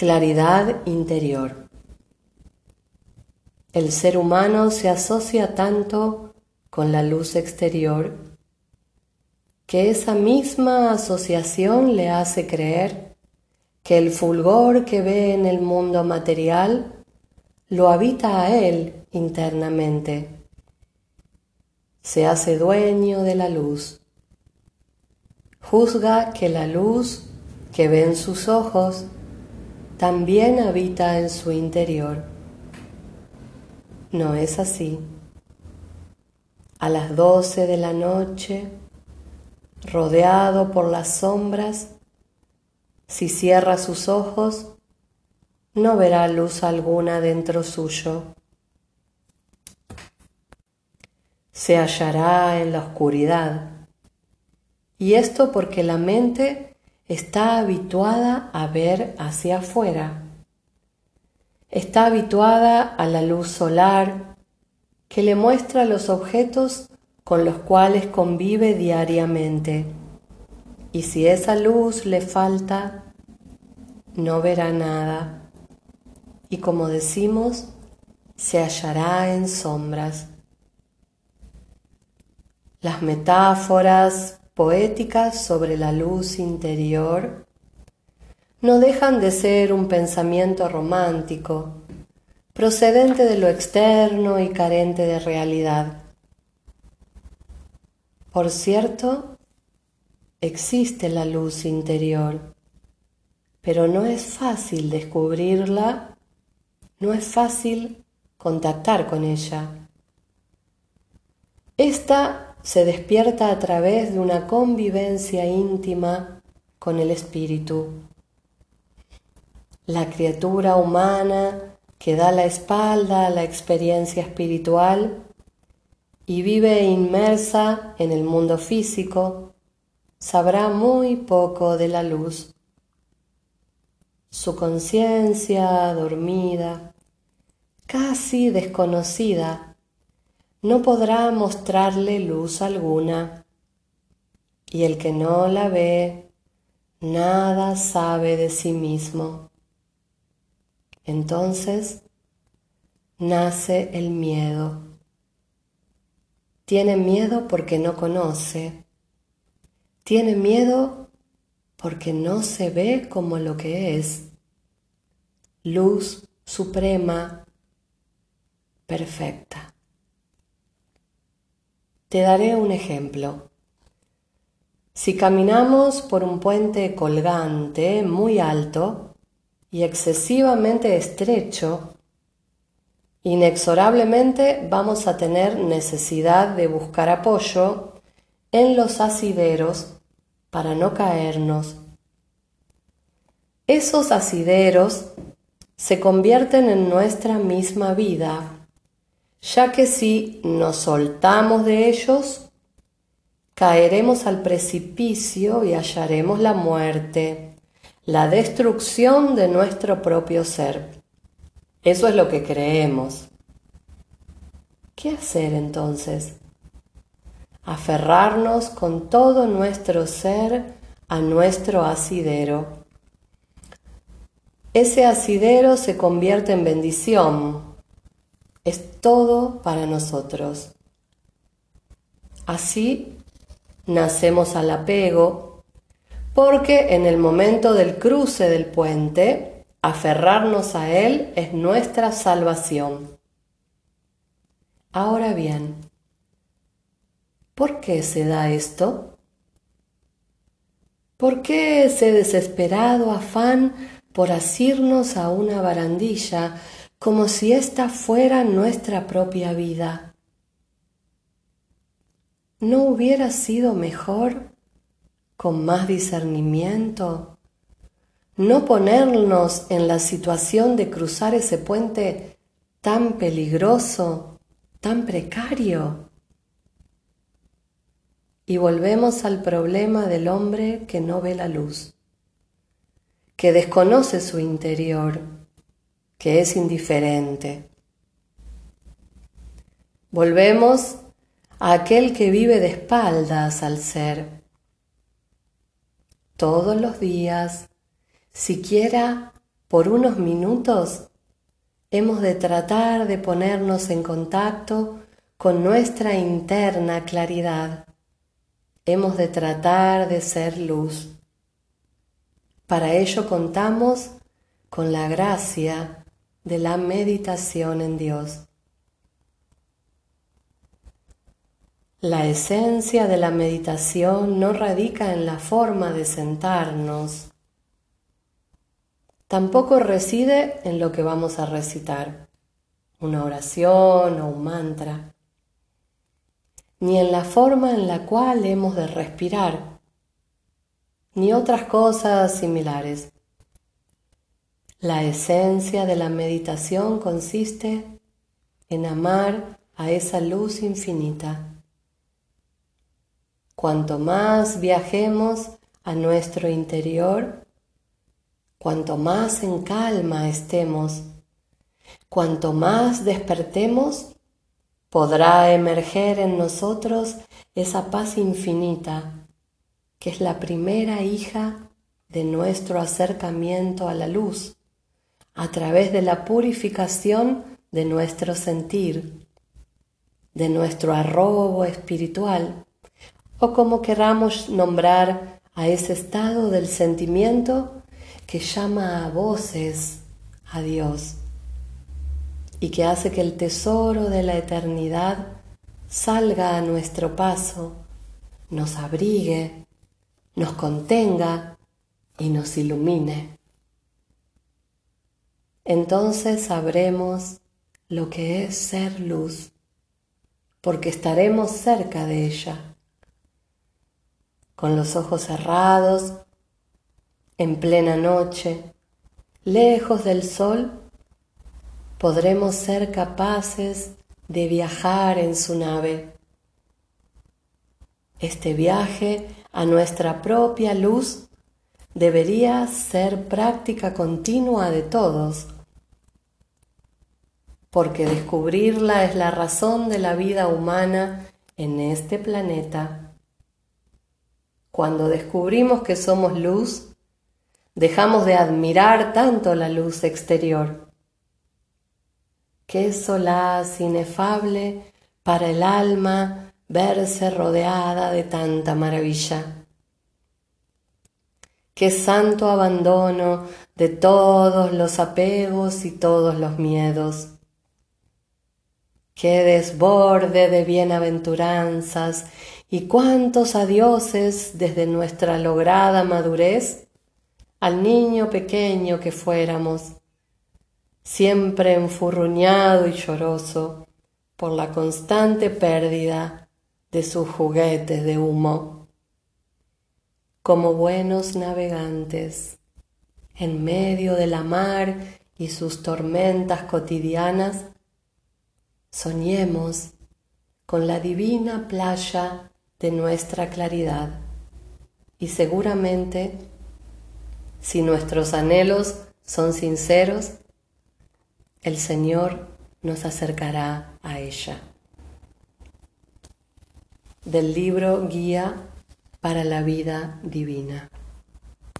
Claridad interior. El ser humano se asocia tanto con la luz exterior que esa misma asociación le hace creer que el fulgor que ve en el mundo material lo habita a él internamente. Se hace dueño de la luz. Juzga que la luz que ve en sus ojos también habita en su interior. No es así. A las doce de la noche, rodeado por las sombras, si cierra sus ojos, no verá luz alguna dentro suyo. Se hallará en la oscuridad. Y esto porque la mente está habituada a ver hacia afuera. Está habituada a la luz solar que le muestra los objetos con los cuales convive diariamente. Y si esa luz le falta, no verá nada. Y como decimos, se hallará en sombras. Las metáforas, poéticas sobre la luz interior no dejan de ser un pensamiento romántico, procedente de lo externo y carente de realidad. Por cierto, existe la luz interior, pero no es fácil descubrirla, no es fácil contactar con ella. Esta se despierta a través de una convivencia íntima con el espíritu. La criatura humana que da la espalda a la experiencia espiritual y vive inmersa en el mundo físico, sabrá muy poco de la luz. Su conciencia dormida, casi desconocida, no podrá mostrarle luz alguna, y el que no la ve, nada sabe de sí mismo. Entonces nace el miedo. Tiene miedo porque no conoce. Tiene miedo porque no se ve como lo que es. Luz suprema, perfecta. Te daré un ejemplo. Si caminamos por un puente colgante muy alto y excesivamente estrecho, inexorablemente vamos a tener necesidad de buscar apoyo en los asideros para no caernos. Esos asideros se convierten en nuestra misma vida ya que si nos soltamos de ellos, caeremos al precipicio y hallaremos la muerte, la destrucción de nuestro propio ser. Eso es lo que creemos. ¿Qué hacer entonces? Aferrarnos con todo nuestro ser a nuestro asidero. Ese asidero se convierte en bendición es todo para nosotros. Así nacemos al apego, porque en el momento del cruce del puente, aferrarnos a él es nuestra salvación. Ahora bien, ¿por qué se da esto? ¿Por qué ese desesperado afán por asirnos a una barandilla como si esta fuera nuestra propia vida. ¿No hubiera sido mejor, con más discernimiento, no ponernos en la situación de cruzar ese puente tan peligroso, tan precario? Y volvemos al problema del hombre que no ve la luz, que desconoce su interior que es indiferente. Volvemos a aquel que vive de espaldas al ser. Todos los días, siquiera por unos minutos hemos de tratar de ponernos en contacto con nuestra interna claridad. Hemos de tratar de ser luz. Para ello contamos con la gracia de la meditación en Dios. La esencia de la meditación no radica en la forma de sentarnos, tampoco reside en lo que vamos a recitar, una oración o un mantra, ni en la forma en la cual hemos de respirar, ni otras cosas similares. La esencia de la meditación consiste en amar a esa luz infinita. Cuanto más viajemos a nuestro interior, cuanto más en calma estemos, cuanto más despertemos, podrá emerger en nosotros esa paz infinita que es la primera hija de nuestro acercamiento a la luz a través de la purificación de nuestro sentir, de nuestro arrobo espiritual o como queramos nombrar a ese estado del sentimiento que llama a voces a Dios y que hace que el tesoro de la eternidad salga a nuestro paso, nos abrigue, nos contenga y nos ilumine. Entonces sabremos lo que es ser luz, porque estaremos cerca de ella con los ojos cerrados, en plena noche, lejos del sol, podremos ser capaces de viajar en su nave. Este viaje a nuestra propia luz debería ser práctica continua de todos, porque descubrirla es la razón de la vida humana en este planeta. Cuando descubrimos que somos luz, dejamos de admirar tanto la luz exterior. Qué solaz inefable para el alma verse rodeada de tanta maravilla. Qué santo abandono de todos los apegos y todos los miedos. Qué desborde de bienaventuranzas y cuántos adioses desde nuestra lograda madurez al niño pequeño que fuéramos, siempre enfurruñado y lloroso por la constante pérdida de sus juguetes de humo. Como buenos navegantes, en medio de la mar y sus tormentas cotidianas, soñemos con la divina playa de nuestra claridad. Y seguramente, si nuestros anhelos son sinceros, el Señor nos acercará a ella. Del libro Guía para la Vida Divina.